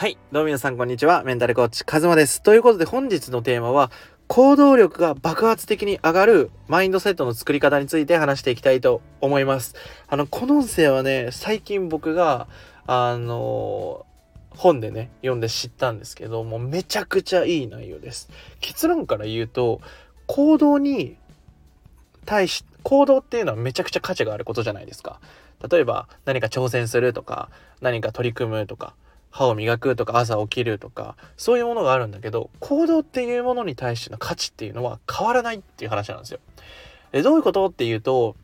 はい。どうも皆さん、こんにちは。メンタルコーチ、カズマです。ということで、本日のテーマは、行動力が爆発的に上がるマインドセットの作り方について話していきたいと思います。あの、この音声はね、最近僕が、あの、本でね、読んで知ったんですけどもう、めちゃくちゃいい内容です。結論から言うと、行動に対し、行動っていうのはめちゃくちゃ価値があることじゃないですか。例えば、何か挑戦するとか、何か取り組むとか、歯を磨くとか朝起きるとかそういうものがあるんだけど行動っていうものに対しての価値っていうのは変わらないっていう話なんですよ。でどういうことっていうと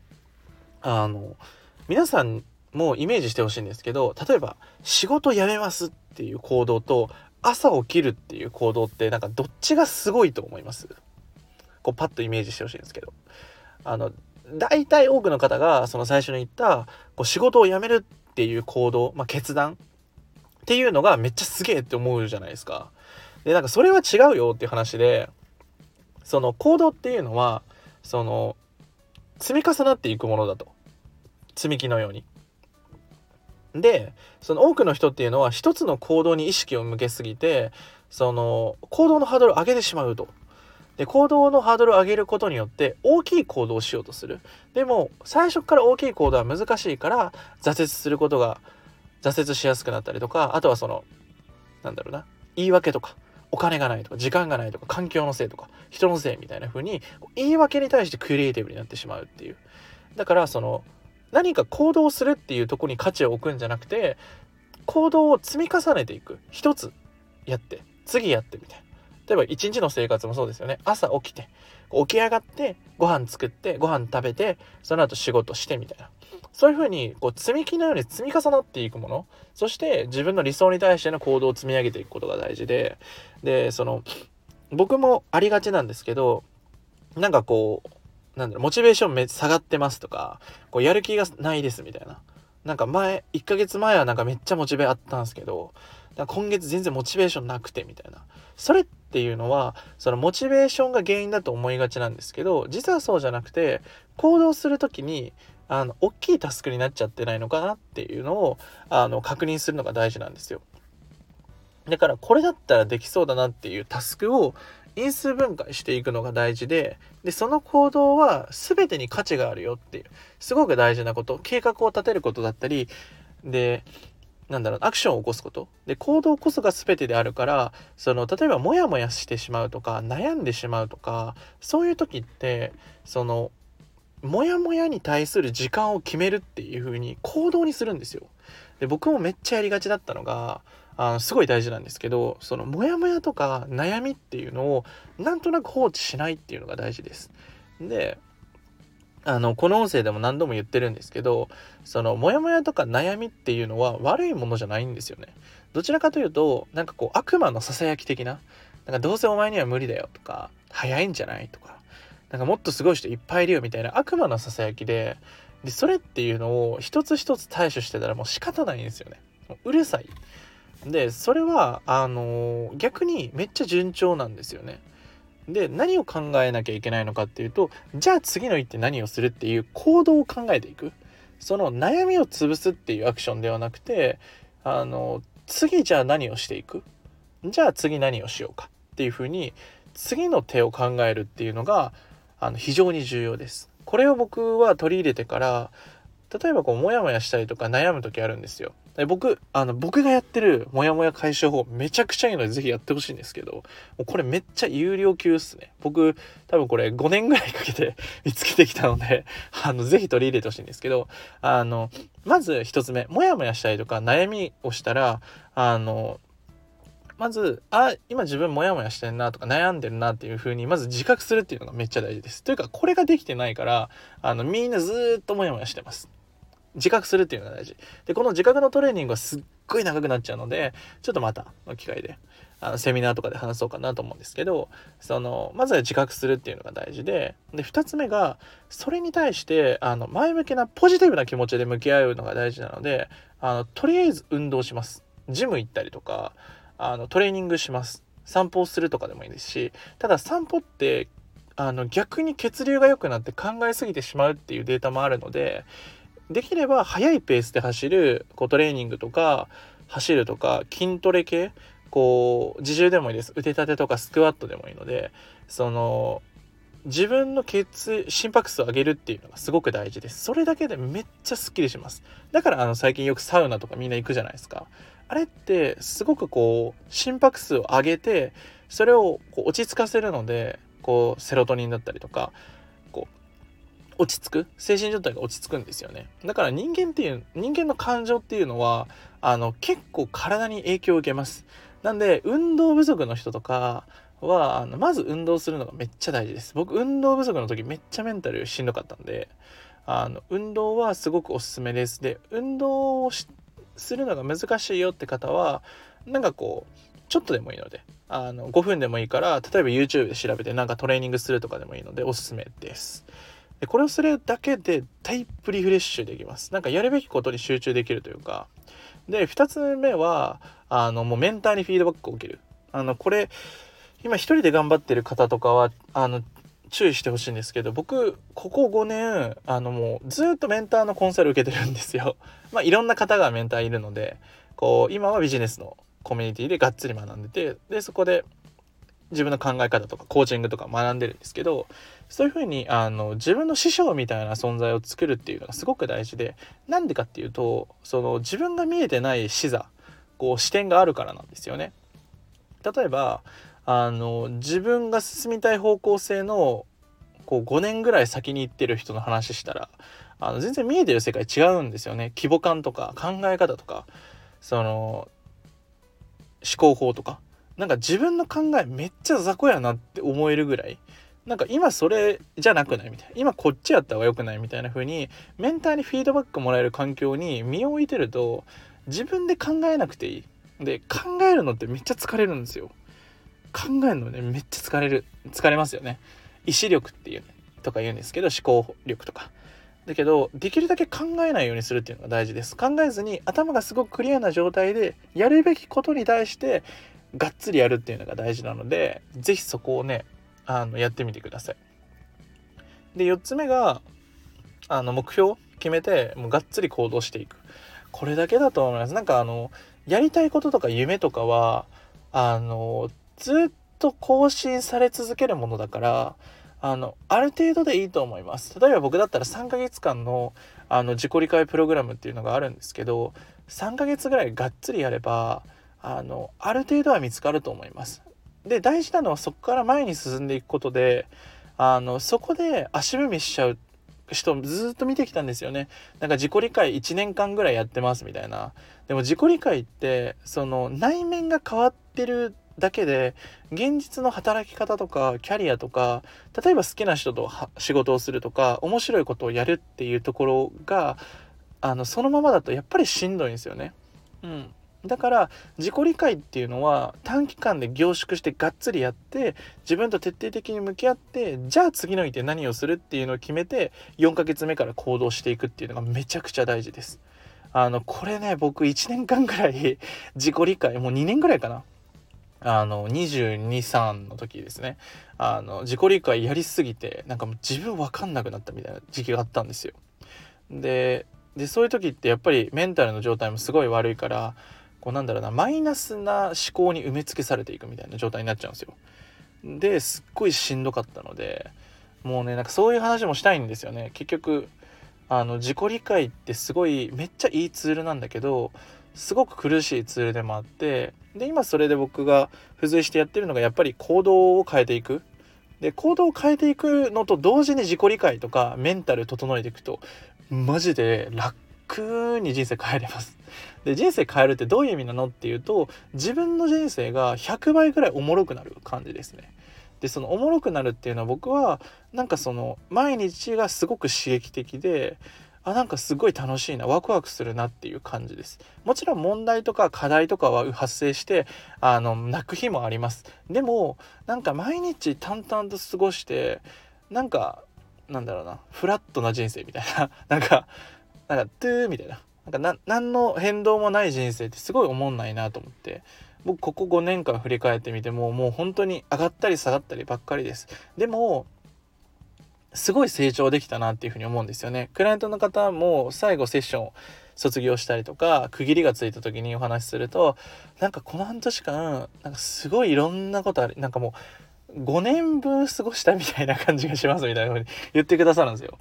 あの皆さんもイメージしてほしいんですけど例えば仕事辞めますっていう行動と朝起きるっていう行動ってなんかどっちがすごいと思います？こうパッとイメージしてほしいんですけどあの大体多くの方がその最初に言ったこう仕事を辞めるっていう行動、まあ、決断っていうのがめっちゃすげえって思うじゃないですか。で、なんかそれは違うよっていう話で、その行動っていうのは、その、積み重なっていくものだと。積み木のように。で、その多くの人っていうのは一つの行動に意識を向けすぎて、その行動のハードルを上げてしまうと。で行動のハードルを上げることによって大きい行動をしようとするでも最初から大きい行動は難しいから挫折することが挫折しやすくなったりとかあとはそのなんだろうな言い訳とかお金がないとか時間がないとか環境のせいとか人のせいみたいな風に言い訳に対してクリエイティブになってしまうっていう。だからその何か行動するっていうとこに価値を置くんじゃなくて行動を積み重ねていく。一つやって次やってみたいな。例えば一日の生活もそうですよね。朝起きて起き上がってご飯作ってご飯食べてその後仕事してみたいな。そういうふうにこう積み木のように積み重なっていくもの。そして自分の理想に対しての行動を積み上げていくことが大事で。でその僕もありがちなんですけどなんかこうなんだろうモチベーションめ下がってますとかこうやる気がないですみたいな。なんか前1ヶ月前はなんかめっちゃモチベあったんですけど今月全然モチベーションなくてみたいな。それっていうのはそのモチベーションが原因だと思いがちなんですけど実はそうじゃなくて行動する時にあの大きいタスクになっちゃってないのかなっていうのをあの確認するのが大事なんですよ。だからこれだったらできそうだなっていうタスクを因数分解していくのが大事ででその行動は全てに価値があるよっていうすごく大事なこと計画を立てることだったりでなんだろうアクションを起こすことで行動こそが全てであるからその例えばモヤモヤしてしまうとか悩んでしまうとかそういう時ってそのモヤモヤに対する時間を決めるっていう風に行動にするんですよ。で僕もめっちゃやりがちだったのがあのすごい大事なんですけどそのモヤモヤとか悩みっていうのをなんとなく放置しないっていうのが大事です。であのこの音声でも何度も言ってるんですけどそのモヤモヤとか悩みっていうのは悪いものじゃないんですよね。どちらかというとなんかこう悪魔のささやき的ななんかどうせお前には無理だよとか早いんじゃないとかなんかもっとすごい人いっぱいいるよみたいな悪魔のささやきででそれっていうのを一つ一つ対処してたらもう仕方ないんですよね。ううるさい。でそれはあのー、逆にめっちゃ順調なんですよね。で何を考えなきゃいけないのかっていうとじゃあ次の一手何をするっていう行動を考えていくその悩みを潰すっていうアクションではなくてあの次じゃあ何をしていくじゃあ次何をしようかっていうふうに次の手を考えるっていうのがあの非常に重要です。これを僕は取り入れてから例えばこうモヤモヤしたりとか悩む時あるんですよ。で僕あの僕がやってるモヤモヤ解消法めちゃくちゃいいのでぜひやってほしいんですけどもうこれめっちゃ有料級っすね。僕多分これ5年ぐらいかけて 見つけてきたのであのぜひ取り入れてほしいんですけどあのまず1つ目モヤモヤしたりとか悩みをしたらあのまずあ今自分モヤモヤしてんなとか悩んでるなっていう風にまず自覚するっていうのがめっちゃ大事です。というかこれができてないからあのみんなずっとモヤモヤしてます。自覚するっていうのが大事。でこの自覚のトレーニングはすっごい長くなっちゃうのでちょっとまたの機会であのセミナーとかで話そうかなと思うんですけどそのまずは自覚するっていうのが大事でで2つ目がそれに対してあの前向きなポジティブな気持ちで向き合うのが大事なのであのとりあえず運動します。ジム行ったりとかあのトレーニングします。散歩をするとかでもいいですしただ散歩ってあの逆に血流が良くなって考えすぎてしまうっていうデータもあるのでできれば速いペースで走るこうトレーニングとか走るとか筋トレ系こう自重でもいいです。腕立てとかスクワットでもいいのでその自分の血心拍数を上げるっていうのがすごく大事です。それだけでめっちゃスッキリします。だからあの最近よくサウナとかみんな行くじゃないですか。あれってすごくこう心拍数を上げてそれをこう落ち着かせるのでこうセロトニンだったりとかこう落ち着く精神状態が落ち着くんですよね。だから人間っていう人間の感情っていうのはあの結構体に影響を受けます。なんで運動不足の人とかはあのまず運動するのがめっちゃ大事です。僕運動不足の時めっちゃメンタルしんどかったんであの運動はすごくおすすめです。で運動をするのが難しいよって方はなんかこうちょっとでもいいのであの5分でもいいから例えば YouTube で調べてなんかトレーニングするとかでもいいのでおすすめです。でこれをするだけでタイプリフレッシュできます。なんかやるべきことに集中できるというか。で2つ目はあのもうメンターにフィードバックを受ける。あのこれ今一人で頑張ってる方とかはあの注意してほしいんですけど僕ここ5年あのもうずっとメンターのコンサル受けてるんですよ。まあいろんな方がメンターいるのでこう今はビジネスのコミュニティでがっつり学んでてでそこで自分の考え方とかコーチングとか学んでるんですけどそういうふうにあの自分の師匠みたいな存在を作るっていうのがすごく大事でなんでかっていうとその自分が見えてない視座こう視点があるからなんですよね。例えばあの自分が進みたい方向性のこう5年ぐらい先に行ってる人の話したらあの全然見えてる世界違うんですよね。規模感とか考え方とかその思考法とか。なんか自分の考えめっちゃ雑魚やなって思えるぐらい。なんか今それじゃなくない？みたいな。今こっちやった方が良くない？みたいな風にメンターにフィードバックもらえる環境に身を置いてると自分で考えなくていい。で考えるのってめっちゃ疲れるんですよ。考えるのねめっちゃ疲れる疲れますよね。意志力っていう、ね、とか言うんですけど思考力とか。だけどできるだけ考えないようにするっていうのが大事です。考えずに頭がすごくクリアな状態でやるべきことに対してがっつりやるっていうのが大事なので是非そこをねあのやってみてください。で4つ目があの目標決めてもうがっつり行動していく。これだけだと思います。なんかあのやりたいこととか夢とかはあのずっと更新され続けるものだからあのある程度でいいと思います。例えば僕だったら3ヶ月間のあの自己理解プログラムっていうのがあるんですけど3ヶ月ぐらいがっつりやればあのある程度は見つかると思います。で大事なのはそこから前に進んでいくことであのそこで足踏みしちゃう人ずっと見てきたんですよね。なんか自己理解1年間ぐらいやってますみたいな。でも自己理解ってその内面が変わってるだけで現実の働き方とかキャリアとか例えば好きな人と仕事をするとか面白いことをやるっていうところがあのそのままだとやっぱりしんどいんですよね。うん、だから自己理解っていうのは短期間で凝縮してがっつりやって自分と徹底的に向き合ってじゃあ次の日で何をするっていうのを決めて4ヶ月目から行動していくっていうのがめちゃくちゃ大事です。あのこれね僕1年間ぐらい自己理解もう2年ぐらいかなあの223の時ですねあの自己理解やりすぎてなんかもう自分分かんなくなったみたいな時期があったんですよ。でそういう時ってやっぱりメンタルの状態もすごい悪いからこうなんだろうなマイナスな思考に埋め尽くされていくみたいな状態になっちゃうんですよ。ですっごいしんどかったのでもうねなんかそういう話もしたいんですよね。結局あの自己理解ってすごいめっちゃいいツールなんだけどすごく苦しいツールでもあってで今それで僕が付随してやってるのがやっぱり行動を変えていく。で行動を変えていくのと同時に自己理解とかメンタル整えていくとマジで楽に人生変えれます。で人生変えるってどういう意味なのっていうと自分の人生が100倍ぐらいおもろくなる感じですね。でそのおもろくなるっていうのは僕はなんかその毎日がすごく刺激的であなんかすごい楽しいなワクワクするなっていう感じです。もちろん問題とか課題とかは発生してあの泣く日もあります。でもなんか毎日淡々と過ごしてなんかなんだろうなフラットな人生みたいな。なんかなんかトゥーみたいな。なんかな何の変動もない人生ってすごい思んないなと思って。僕ここ5年間振り返ってみてももう本当に上がったり下がったりばっかりです。でもすごい成長できたなっていうふうに思うんですよね。クライアントの方も最後セッション卒業したりとか区切りがついた時にお話しするとなんかこの半年間なんかすごいいろんなことあるなんかもう5年分過ごしたみたいな感じがしますみたいな風に言ってくださるんですよ。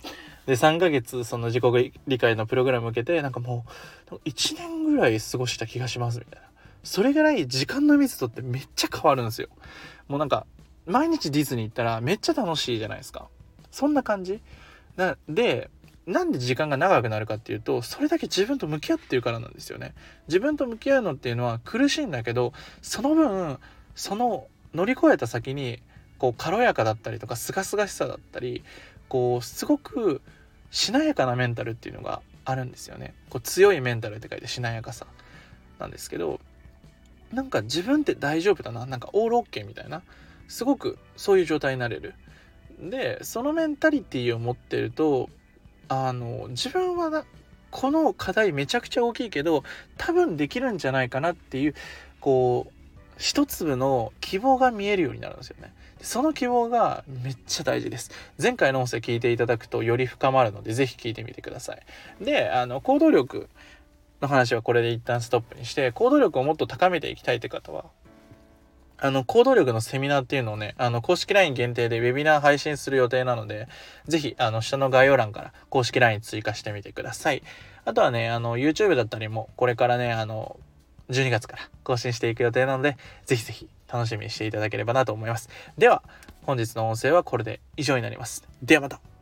で3ヶ月その自己理解のプログラム受けてなんかもう1年ぐらい過ごした気がしますみたいな。それぐらい時間の密度ってめっちゃ変わるんですよ。もうなんか毎日ディズニー行ったらめっちゃ楽しいじゃないですか。そんな感じ？なでなんで時間が長くなるかっていうとそれだけ自分と向き合ってるからなんですよね。自分と向き合うのっていうのは苦しいんだけどその分その乗り越えた先にこう軽やかだったりとかすがすがしさだったりこうすごくしなやかなメンタルっていうのがあるんですよね。こう強いメンタルって書いてしなやかさなんですけどなんか自分って大丈夫だな？なんかオールオッケーみたいなすごくそういう状態になれる。でそのメンタリティーを持ってるとあの自分はなこの課題めちゃくちゃ大きいけど多分できるんじゃないかなっていうこう一粒の希望が見えるようになるんですよね。その希望がめっちゃ大事です。前回の音声聞いていただくとより深まるので是非聞いてみてください。で、あの行動力の話はこれで一旦ストップにして行動力をもっと高めていきたいって方はあの、行動力のセミナーっていうのをね、あの、公式 LINE 限定でウェビナー配信する予定なので、ぜひ、あの、下の概要欄から公式 LINE 追加してみてください。あとはね、あの、YouTube だったりも、これからね、あの、12月から更新していく予定なので、ぜひぜひ楽しみにしていただければなと思います。では、本日の音声はこれで以上になります。ではまた。